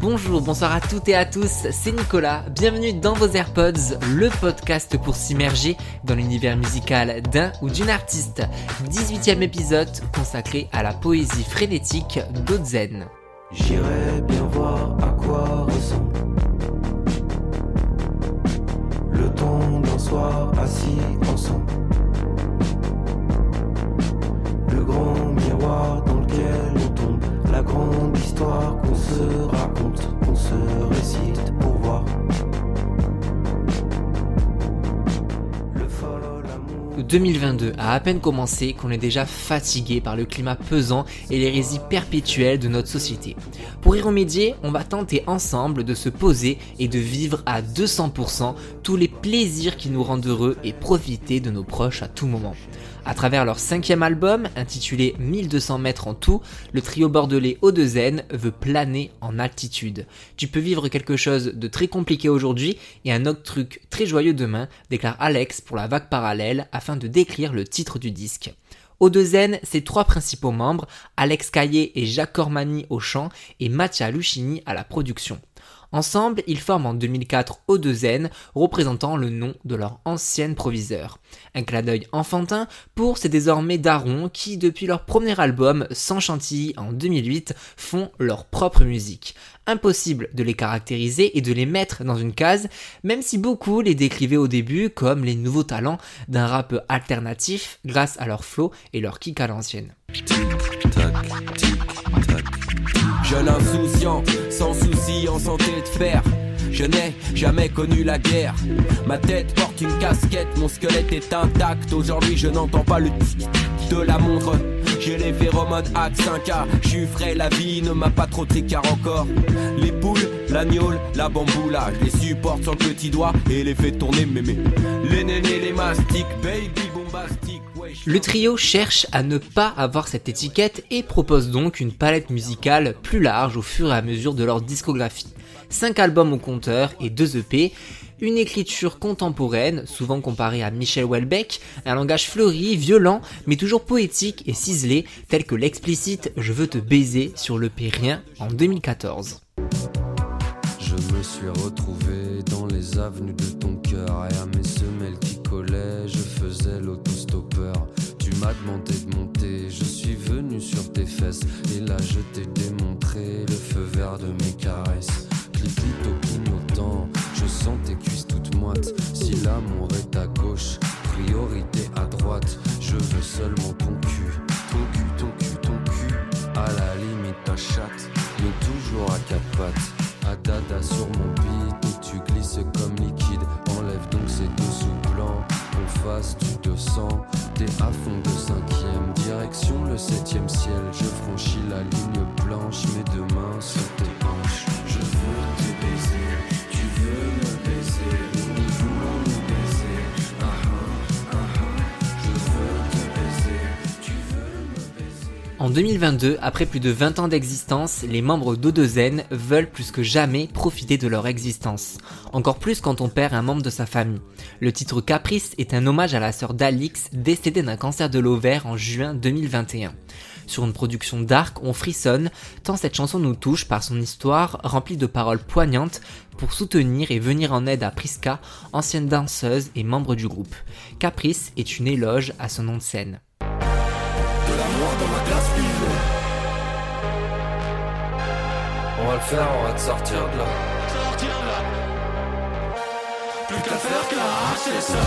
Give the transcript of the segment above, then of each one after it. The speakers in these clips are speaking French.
Bonjour, bonsoir à toutes et à tous, c'est Nicolas, bienvenue dans vos AirPods, le podcast pour s'immerger dans l'univers musical d'un ou d'une artiste. 18e épisode consacré à la poésie frénétique d'Ozen. J'irai bien voir à quoi ressemble le temps d'un soir assis ensemble. Le grand miroir dans lequel on tombe, la grande histoire qu'on se raconte, qu'on se récite pour voir. Le fol amour. 2022 a à peine commencé qu'on est déjà fatigué par le climat pesant et l'hérésie perpétuelle de notre société. Pour y remédier, on va tenter ensemble de se poser et de vivre à 200% tous les plaisirs qui nous rendent heureux et profiter de nos proches à tout moment. À travers leur cinquième album, intitulé 1200 mètres en tout, le trio bordelais O2N veut planer en altitude. Tu peux vivre quelque chose de très compliqué aujourd'hui et un autre truc très joyeux demain, déclare Alex pour la vague parallèle afin de décrire le titre du disque. O2N, ses trois principaux membres, Alex Caillé et Jacques Cormani au chant et Mattia Lucchini à la production. Ensemble, ils forment en 2004 O2N, représentant le nom de leur ancienne proviseur. Un clin d'œil enfantin pour ces désormais darons qui, depuis leur premier album, Sans Chantilly en 2008, font leur propre musique. Impossible de les caractériser et de les mettre dans une case, même si beaucoup les décrivaient au début comme les nouveaux talents d'un rap alternatif grâce à leur flow et leur kick à l'ancienne. Jeune insouciant, sans souci en santé de fer. Je n'ai jamais connu la guerre. Ma tête porte une casquette, mon squelette est intact. Aujourd'hui, je n'entends pas le tic de la montre. J'ai les phéromones hack 5A. Je suis frais, la vie ne m'a pas trop tricard encore. Les poules, l'agnole, la bamboula. Je les supporte sans le petit doigt et les fais tourner mémé. Les nénés, les mastiques, baby Le trio cherche à ne pas avoir cette étiquette et propose donc une palette musicale plus large au fur et à mesure de leur discographie. 5 albums au compteur et 2 EP, une écriture contemporaine, souvent comparée à Michel Houellebecq, un langage fleuri, violent, mais toujours poétique et ciselé, tel que l'explicite Je veux te baiser sur l'EP Rien en 2014. Je me suis retrouvé dans les avenues de ton cœur et à mes semelles qui je faisais l'autostoppeur. Tu m'as demandé de monter, je suis venu sur tes fesses et là je t'ai démontré le feu vert de mes caresses. Cliquito clignotant, je sens tes cuisses toutes moites. Si l'amour est à gauche, priorité à droite. Je veux seulement ton cul, À fond de cinquième, direction le septième ciel. Je franchis la ligne blanche, mes deux mains sur 2022, après plus de 20 ans d'existence, les membres d'O2N veulent plus que jamais profiter de leur existence. Encore plus quand on perd un membre de sa famille. Le titre Caprice est un hommage à la sœur d'Alix, décédée d'un cancer de l'ovaire en juin 2021. Sur une production dark, on frissonne, tant cette chanson nous touche par son histoire remplie de paroles poignantes pour soutenir et venir en aide à Priska, ancienne danseuse et membre du groupe. Caprice est une éloge à son nom de scène. Faire, on va te sortir de là. Plus qu'à faire que l'arracher ça.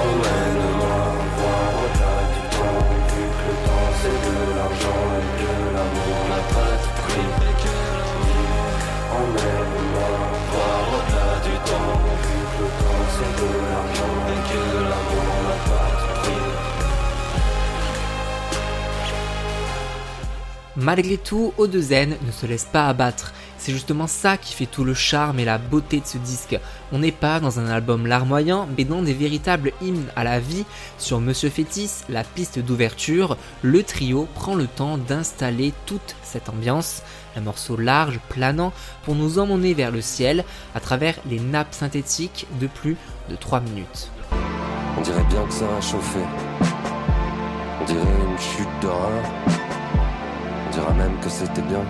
Emmène-moi Malgré tout, O2N ne se laisse pas abattre. C'est justement ça qui fait tout le charme et la beauté de ce disque. On n'est pas dans un album larmoyant, mais dans des véritables hymnes à la vie. Sur Monsieur Fétis, la piste d'ouverture, le trio prend le temps d'installer toute cette ambiance. Un morceau large, planant, pour nous emmener vers le ciel à travers les nappes synthétiques de plus de 3 minutes. On dirait bien que ça a chauffé. On dirait une chute d'horreur. On dirait même que c'était bien.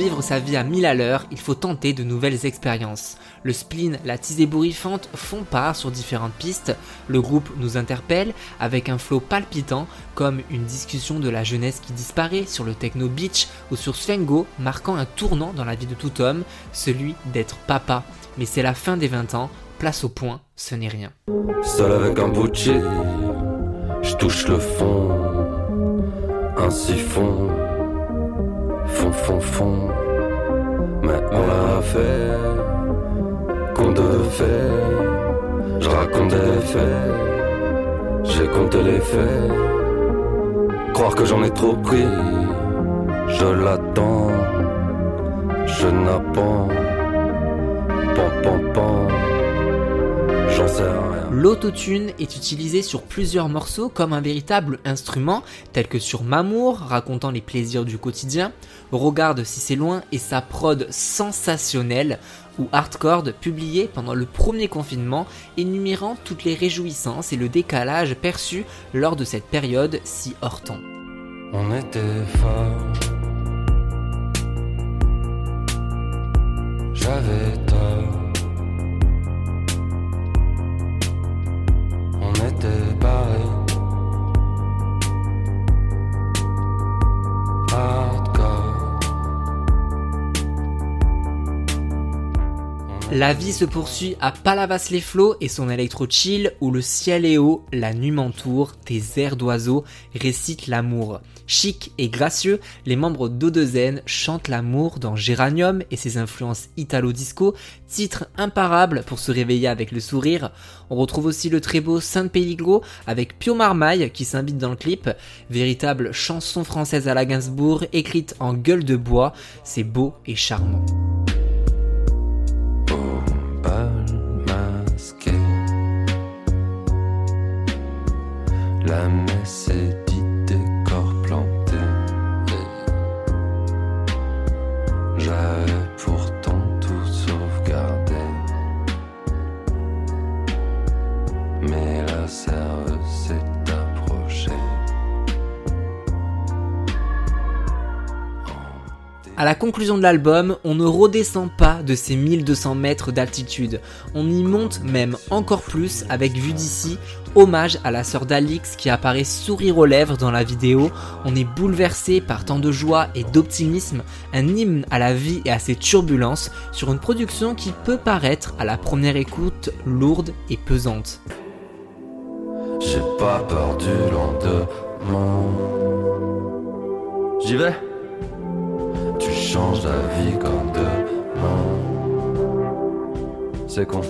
Vivre sa vie à mille à l'heure, il faut tenter de nouvelles expériences. Le spleen, la tease ébouriffante font part sur différentes pistes. Le groupe nous interpelle avec un flow palpitant, comme une discussion de la jeunesse qui disparaît sur le Techno Beach ou sur Svengo, marquant un tournant dans la vie de tout homme, celui d'être papa. Mais c'est la fin des 20 ans, place au point, ce n'est rien. Seul avec un je touche le fond, un siphon, fond, fond, fond. Mais on l'a fait, conte de fait, je raconte des faits, j'ai compté les faits. Croire que j'en ai trop pris, je l'attends, je n'apprends, pan, pan, pan, j'en sais rien. L'autotune est utilisé sur plusieurs morceaux comme un véritable instrument, tel que sur Mamour, racontant les plaisirs du quotidien, Regarde si c'est loin et sa prod sensationnelle, ou Hardcore, publié pendant le premier confinement, énumérant toutes les réjouissances et le décalage perçus lors de cette période si hors La vie se poursuit à Palavas-les-Flots et son électro-chill où le ciel est haut, la nuit m'entoure, tes airs d'oiseaux récitent l'amour. Chic et gracieux, les membres d'O2N chantent l'amour dans Géranium et ses influences italo-disco, titre imparable pour se réveiller avec le sourire. On retrouve aussi le très beau Saint Pelligro avec Pio Marmaille qui s'invite dans le clip, véritable chanson française à la Gainsbourg écrite en gueule de bois, c'est beau et charmant. La messe est dite À la conclusion de l'album, on ne redescend pas de ces 1200 mètres d'altitude. On y monte même encore plus avec Vue d'ici, hommage à la sœur d'Alix qui apparaît sourire aux lèvres dans la vidéo. On est bouleversé par tant de joie et d'optimisme, un hymne à la vie et à ses turbulences sur une production qui peut paraître à la première écoute lourde et pesante. J'ai pas peur du lendemain. J'y vais? Tu changes la vie comme demain. C'est con.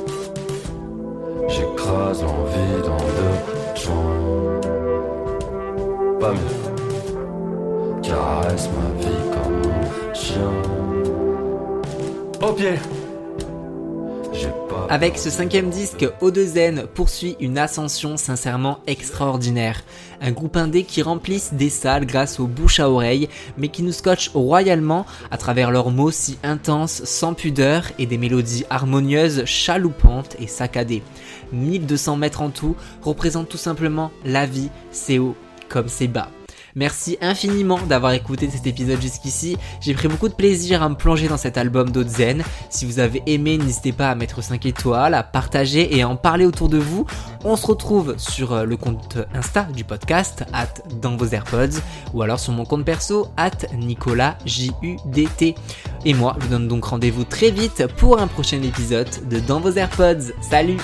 J'écrase l'envie dans deux joints. Pas mieux. Caresse ma vie comme mon chien. Au pied. Avec ce cinquième disque, O2N poursuit une ascension sincèrement extraordinaire. Un groupe indé qui remplissent des salles grâce aux bouches à oreille, mais qui nous scotchent royalement à travers leurs mots si intenses, sans pudeur et des mélodies harmonieuses, chaloupantes et saccadées. 1200 mètres en tout représentent tout simplement la vie, c'est haut comme c'est bas. Merci infiniment d'avoir écouté cet épisode jusqu'ici. J'ai pris beaucoup de plaisir à me plonger dans cet album d'Ozen. Si vous avez aimé, n'hésitez pas à mettre 5 étoiles, à partager et à en parler autour de vous. On se retrouve sur euh, le compte Insta du podcast, at dans vos AirPods, ou alors sur mon compte perso, at Nicolas J-U-D-T. Et moi, je vous donne donc rendez-vous très vite pour un prochain épisode de Dans vos AirPods. Salut